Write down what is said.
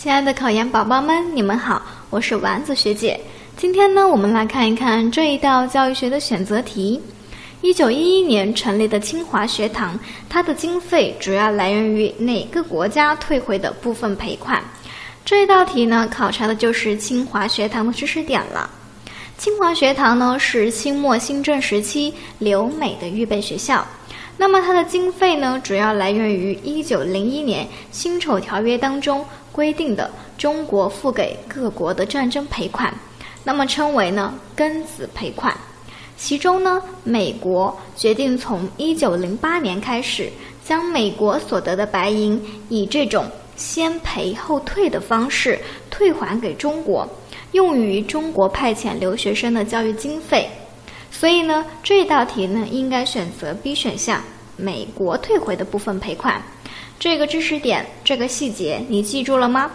亲爱的考研宝宝们，你们好，我是丸子学姐。今天呢，我们来看一看这一道教育学的选择题。一九一一年成立的清华学堂，它的经费主要来源于哪个国家退回的部分赔款？这一道题呢，考察的就是清华学堂的知识点了。清华学堂呢，是清末新政时期留美的预备学校。那么它的经费呢，主要来源于一九零一年辛丑条约当中规定的中国付给各国的战争赔款，那么称为呢庚子赔款。其中呢，美国决定从一九零八年开始，将美国所得的白银以这种先赔后退的方式退还给中国，用于中国派遣留学生的教育经费。所以呢，这道题呢应该选择 B 选项，美国退回的部分赔款。这个知识点，这个细节你记住了吗？